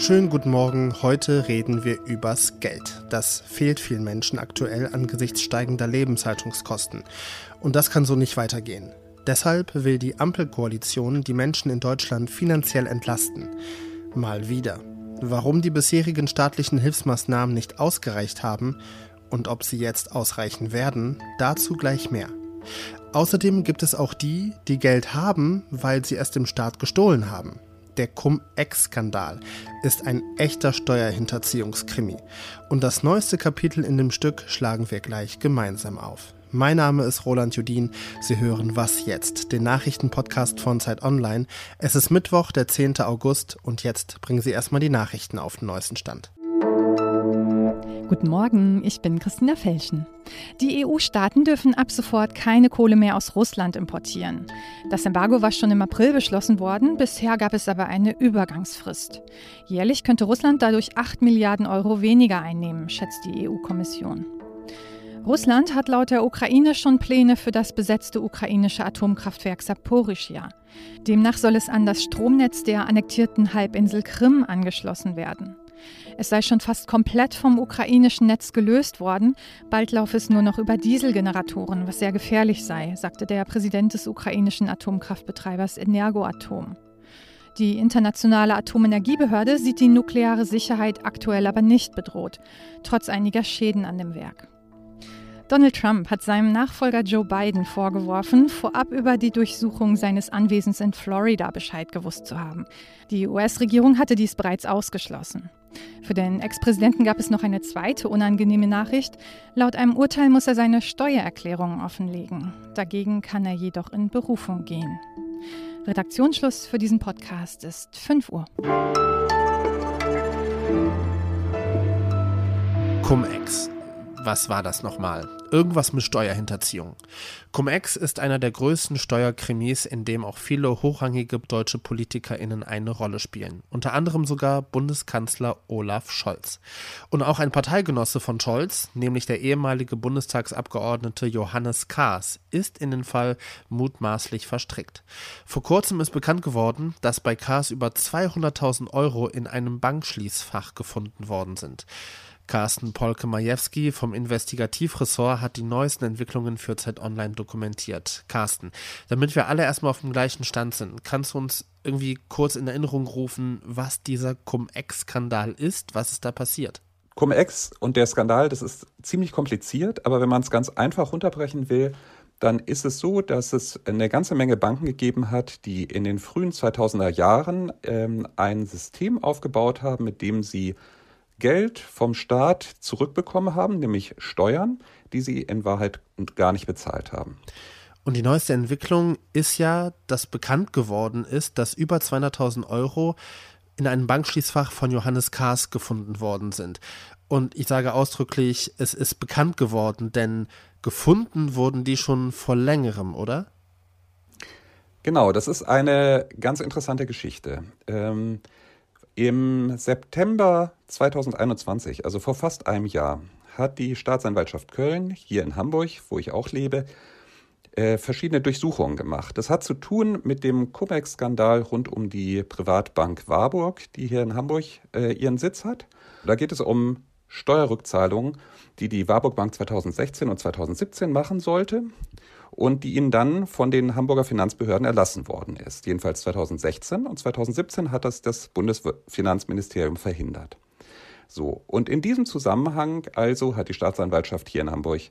Schönen guten Morgen. Heute reden wir übers Geld. Das fehlt vielen Menschen aktuell angesichts steigender Lebenshaltungskosten. Und das kann so nicht weitergehen. Deshalb will die Ampelkoalition die Menschen in Deutschland finanziell entlasten. Mal wieder. Warum die bisherigen staatlichen Hilfsmaßnahmen nicht ausgereicht haben und ob sie jetzt ausreichen werden, dazu gleich mehr. Außerdem gibt es auch die, die Geld haben, weil sie es dem Staat gestohlen haben. Der Cum-Ex-Skandal ist ein echter Steuerhinterziehungskrimi. Und das neueste Kapitel in dem Stück schlagen wir gleich gemeinsam auf. Mein Name ist Roland Judin. Sie hören Was jetzt, den Nachrichtenpodcast von Zeit Online. Es ist Mittwoch, der 10. August und jetzt bringen Sie erstmal die Nachrichten auf den neuesten Stand. Guten Morgen, ich bin Christina Felschen. Die EU-Staaten dürfen ab sofort keine Kohle mehr aus Russland importieren. Das Embargo war schon im April beschlossen worden, bisher gab es aber eine Übergangsfrist. Jährlich könnte Russland dadurch 8 Milliarden Euro weniger einnehmen, schätzt die EU-Kommission. Russland hat laut der Ukraine schon Pläne für das besetzte ukrainische Atomkraftwerk Saporischja. Demnach soll es an das Stromnetz der annektierten Halbinsel Krim angeschlossen werden. Es sei schon fast komplett vom ukrainischen Netz gelöst worden. Bald laufe es nur noch über Dieselgeneratoren, was sehr gefährlich sei, sagte der Präsident des ukrainischen Atomkraftbetreibers Energoatom. Die internationale Atomenergiebehörde sieht die nukleare Sicherheit aktuell aber nicht bedroht, trotz einiger Schäden an dem Werk. Donald Trump hat seinem Nachfolger Joe Biden vorgeworfen, vorab über die Durchsuchung seines Anwesens in Florida Bescheid gewusst zu haben. Die US-Regierung hatte dies bereits ausgeschlossen. Für den Ex-Präsidenten gab es noch eine zweite unangenehme Nachricht. Laut einem Urteil muss er seine Steuererklärung offenlegen. Dagegen kann er jedoch in Berufung gehen. Redaktionsschluss für diesen Podcast ist 5 Uhr. Cum-Ex. Was war das nochmal? Irgendwas mit Steuerhinterziehung. Cum-Ex ist einer der größten Steuerkrimis, in dem auch viele hochrangige deutsche PolitikerInnen eine Rolle spielen. Unter anderem sogar Bundeskanzler Olaf Scholz. Und auch ein Parteigenosse von Scholz, nämlich der ehemalige Bundestagsabgeordnete Johannes Kahrs, ist in den Fall mutmaßlich verstrickt. Vor kurzem ist bekannt geworden, dass bei Kahrs über 200.000 Euro in einem Bankschließfach gefunden worden sind. Carsten Polke-Majewski vom Investigativressort hat die neuesten Entwicklungen für Zeit Online dokumentiert. Carsten, damit wir alle erstmal auf dem gleichen Stand sind, kannst du uns irgendwie kurz in Erinnerung rufen, was dieser Cum-Ex-Skandal ist, was ist da passiert? Cum-Ex und der Skandal, das ist ziemlich kompliziert, aber wenn man es ganz einfach runterbrechen will, dann ist es so, dass es eine ganze Menge Banken gegeben hat, die in den frühen 2000er Jahren ähm, ein System aufgebaut haben, mit dem sie Geld vom Staat zurückbekommen haben, nämlich Steuern, die sie in Wahrheit gar nicht bezahlt haben. Und die neueste Entwicklung ist ja, dass bekannt geworden ist, dass über 200.000 Euro in einem Bankschließfach von Johannes Kahrs gefunden worden sind. Und ich sage ausdrücklich, es ist bekannt geworden, denn gefunden wurden die schon vor längerem, oder? Genau, das ist eine ganz interessante Geschichte. Ähm, im September 2021, also vor fast einem Jahr, hat die Staatsanwaltschaft Köln hier in Hamburg, wo ich auch lebe, äh, verschiedene Durchsuchungen gemacht. Das hat zu tun mit dem Cum-Ex-Skandal rund um die Privatbank Warburg, die hier in Hamburg äh, ihren Sitz hat. Da geht es um Steuerrückzahlungen, die die Warburg Bank 2016 und 2017 machen sollte und die ihnen dann von den Hamburger Finanzbehörden erlassen worden ist. Jedenfalls 2016 und 2017 hat das das Bundesfinanzministerium verhindert. So, und in diesem Zusammenhang also hat die Staatsanwaltschaft hier in Hamburg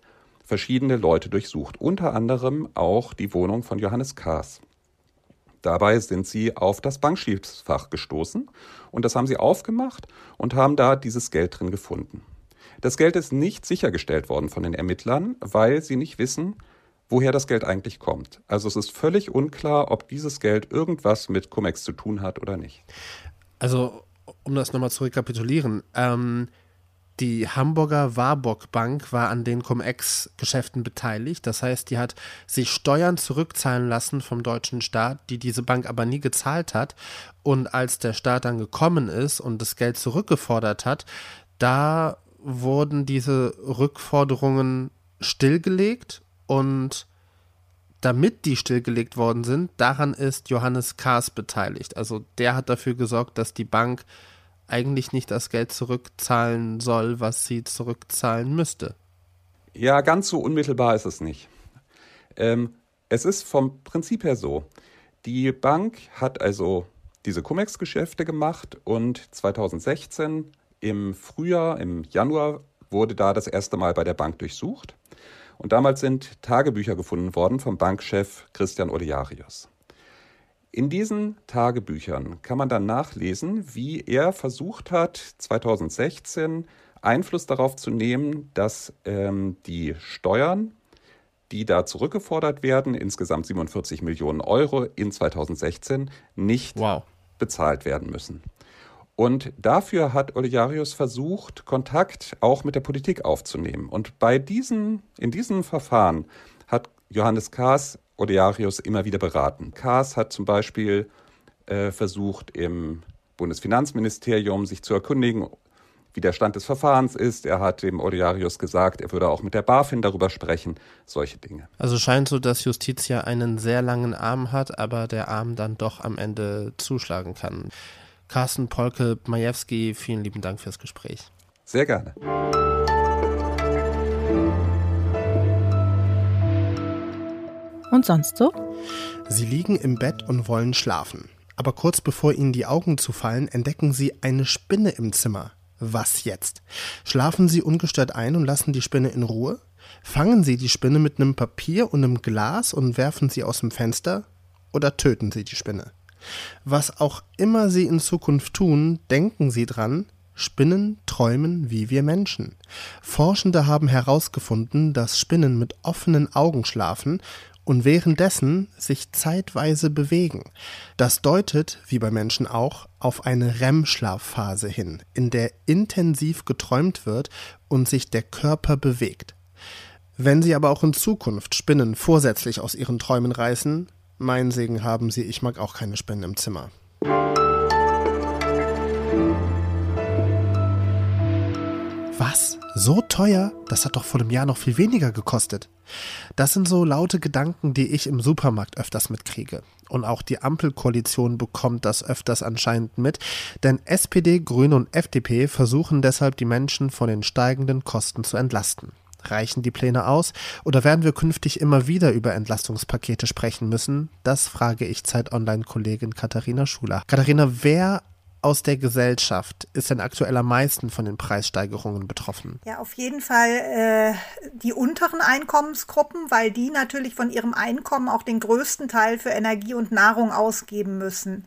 verschiedene Leute durchsucht, unter anderem auch die Wohnung von Johannes Kahrs. Dabei sind sie auf das Bankschließfach gestoßen und das haben sie aufgemacht und haben da dieses Geld drin gefunden. Das Geld ist nicht sichergestellt worden von den Ermittlern, weil sie nicht wissen, woher das Geld eigentlich kommt. Also es ist völlig unklar, ob dieses Geld irgendwas mit Cum-Ex zu tun hat oder nicht. Also, um das nochmal zu rekapitulieren, ähm, die Hamburger Warburg Bank war an den Cum-Ex-Geschäften beteiligt. Das heißt, die hat sich Steuern zurückzahlen lassen vom deutschen Staat, die diese Bank aber nie gezahlt hat. Und als der Staat dann gekommen ist und das Geld zurückgefordert hat, da wurden diese Rückforderungen stillgelegt und damit die stillgelegt worden sind, daran ist Johannes Kahrs beteiligt. Also der hat dafür gesorgt, dass die Bank eigentlich nicht das Geld zurückzahlen soll, was sie zurückzahlen müsste. Ja, ganz so unmittelbar ist es nicht. Ähm, es ist vom Prinzip her so. Die Bank hat also diese Cum-Ex-Geschäfte gemacht und 2016 im Frühjahr, im Januar, wurde da das erste Mal bei der Bank durchsucht. Und damals sind Tagebücher gefunden worden vom Bankchef Christian Olearius. In diesen Tagebüchern kann man dann nachlesen, wie er versucht hat, 2016 Einfluss darauf zu nehmen, dass ähm, die Steuern, die da zurückgefordert werden, insgesamt 47 Millionen Euro in 2016, nicht wow. bezahlt werden müssen. Und dafür hat Olearius versucht, Kontakt auch mit der Politik aufzunehmen. Und bei diesen, in diesem Verfahren Johannes Kahrs Olearius immer wieder beraten. Kahrs hat zum Beispiel äh, versucht, im Bundesfinanzministerium sich zu erkundigen, wie der Stand des Verfahrens ist. Er hat dem Olearius gesagt, er würde auch mit der BaFin darüber sprechen, solche Dinge. Also scheint so, dass Justitia einen sehr langen Arm hat, aber der Arm dann doch am Ende zuschlagen kann. Carsten Polke Majewski, vielen lieben Dank fürs Gespräch. Sehr gerne. Und sonst so? Sie liegen im Bett und wollen schlafen. Aber kurz bevor ihnen die Augen zufallen, entdecken sie eine Spinne im Zimmer. Was jetzt? Schlafen sie ungestört ein und lassen die Spinne in Ruhe? Fangen sie die Spinne mit einem Papier und einem Glas und werfen sie aus dem Fenster? Oder töten sie die Spinne? Was auch immer Sie in Zukunft tun, denken Sie dran, Spinnen träumen wie wir Menschen. Forschende haben herausgefunden, dass Spinnen mit offenen Augen schlafen und währenddessen sich zeitweise bewegen. Das deutet, wie bei Menschen auch, auf eine REM-Schlafphase hin, in der intensiv geträumt wird und sich der Körper bewegt. Wenn Sie aber auch in Zukunft Spinnen vorsätzlich aus ihren Träumen reißen, mein Segen haben Sie, ich mag auch keine Spenden im Zimmer. Was? So teuer? Das hat doch vor einem Jahr noch viel weniger gekostet. Das sind so laute Gedanken, die ich im Supermarkt öfters mitkriege. Und auch die Ampelkoalition bekommt das öfters anscheinend mit, denn SPD, Grüne und FDP versuchen deshalb die Menschen von den steigenden Kosten zu entlasten. Reichen die Pläne aus oder werden wir künftig immer wieder über Entlastungspakete sprechen müssen? Das frage ich Zeit Online-Kollegin Katharina Schuler. Katharina, wer aus der Gesellschaft ist denn aktuell am meisten von den Preissteigerungen betroffen? Ja, auf jeden Fall äh, die unteren Einkommensgruppen, weil die natürlich von ihrem Einkommen auch den größten Teil für Energie und Nahrung ausgeben müssen.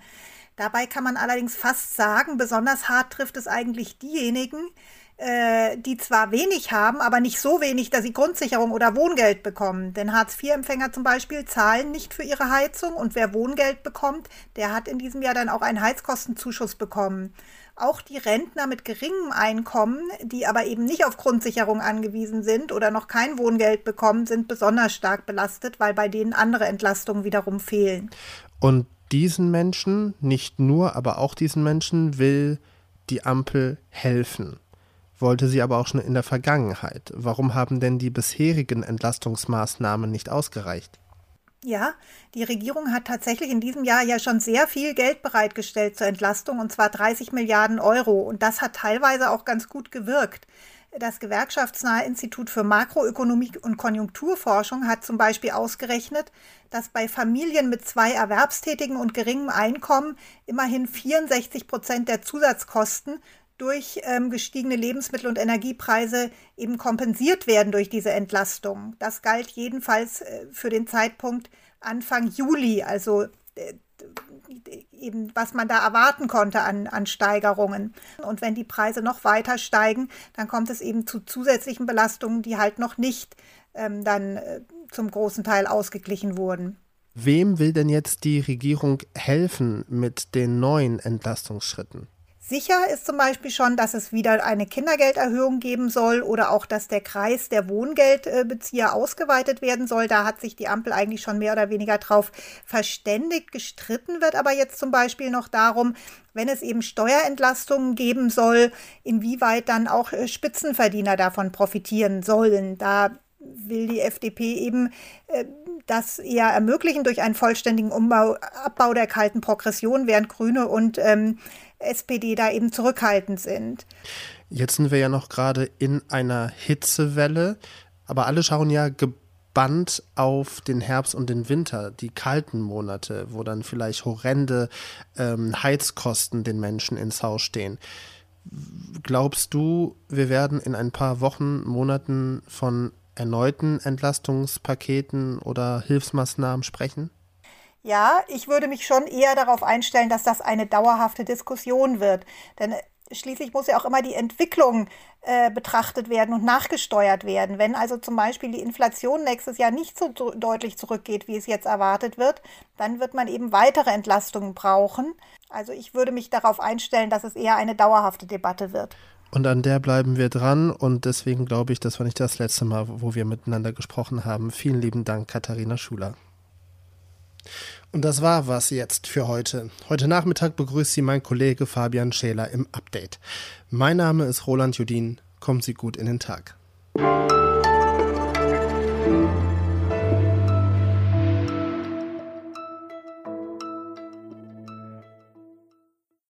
Dabei kann man allerdings fast sagen, besonders hart trifft es eigentlich diejenigen, äh, die zwar wenig haben, aber nicht so wenig, dass sie Grundsicherung oder Wohngeld bekommen. Denn Hartz-IV-Empfänger zum Beispiel zahlen nicht für ihre Heizung und wer Wohngeld bekommt, der hat in diesem Jahr dann auch einen Heizkostenzuschuss bekommen. Auch die Rentner mit geringem Einkommen, die aber eben nicht auf Grundsicherung angewiesen sind oder noch kein Wohngeld bekommen, sind besonders stark belastet, weil bei denen andere Entlastungen wiederum fehlen. Und diesen Menschen, nicht nur, aber auch diesen Menschen will die Ampel helfen wollte sie aber auch schon in der Vergangenheit. Warum haben denn die bisherigen Entlastungsmaßnahmen nicht ausgereicht? Ja, die Regierung hat tatsächlich in diesem Jahr ja schon sehr viel Geld bereitgestellt zur Entlastung, und zwar 30 Milliarden Euro. Und das hat teilweise auch ganz gut gewirkt. Das gewerkschaftsnahe Institut für Makroökonomie und Konjunkturforschung hat zum Beispiel ausgerechnet, dass bei Familien mit zwei Erwerbstätigen und geringem Einkommen immerhin 64 Prozent der Zusatzkosten durch ähm, gestiegene Lebensmittel- und Energiepreise eben kompensiert werden durch diese Entlastung. Das galt jedenfalls äh, für den Zeitpunkt Anfang Juli, also äh, eben was man da erwarten konnte an, an Steigerungen. Und wenn die Preise noch weiter steigen, dann kommt es eben zu zusätzlichen Belastungen, die halt noch nicht ähm, dann äh, zum großen Teil ausgeglichen wurden. Wem will denn jetzt die Regierung helfen mit den neuen Entlastungsschritten? Sicher ist zum Beispiel schon, dass es wieder eine Kindergelderhöhung geben soll oder auch, dass der Kreis der Wohngeldbezieher ausgeweitet werden soll. Da hat sich die Ampel eigentlich schon mehr oder weniger drauf verständigt. Gestritten wird aber jetzt zum Beispiel noch darum, wenn es eben Steuerentlastungen geben soll, inwieweit dann auch äh, Spitzenverdiener davon profitieren sollen. Da will die FDP eben äh, das eher ermöglichen durch einen vollständigen Umbau, Abbau der kalten Progression, während Grüne und ähm, SPD da eben zurückhaltend sind. Jetzt sind wir ja noch gerade in einer Hitzewelle, aber alle schauen ja gebannt auf den Herbst und den Winter, die kalten Monate, wo dann vielleicht horrende ähm, Heizkosten den Menschen ins Haus stehen. Glaubst du, wir werden in ein paar Wochen, Monaten von erneuten Entlastungspaketen oder Hilfsmaßnahmen sprechen? Ja, ich würde mich schon eher darauf einstellen, dass das eine dauerhafte Diskussion wird. Denn schließlich muss ja auch immer die Entwicklung äh, betrachtet werden und nachgesteuert werden. Wenn also zum Beispiel die Inflation nächstes Jahr nicht so deutlich zurückgeht, wie es jetzt erwartet wird, dann wird man eben weitere Entlastungen brauchen. Also ich würde mich darauf einstellen, dass es eher eine dauerhafte Debatte wird. Und an der bleiben wir dran und deswegen glaube ich, das war nicht das letzte Mal, wo wir miteinander gesprochen haben. Vielen lieben Dank, Katharina Schuler. Und das war was jetzt für heute. Heute Nachmittag begrüßt Sie mein Kollege Fabian Schäler im Update. Mein Name ist Roland Judin. Kommen Sie gut in den Tag.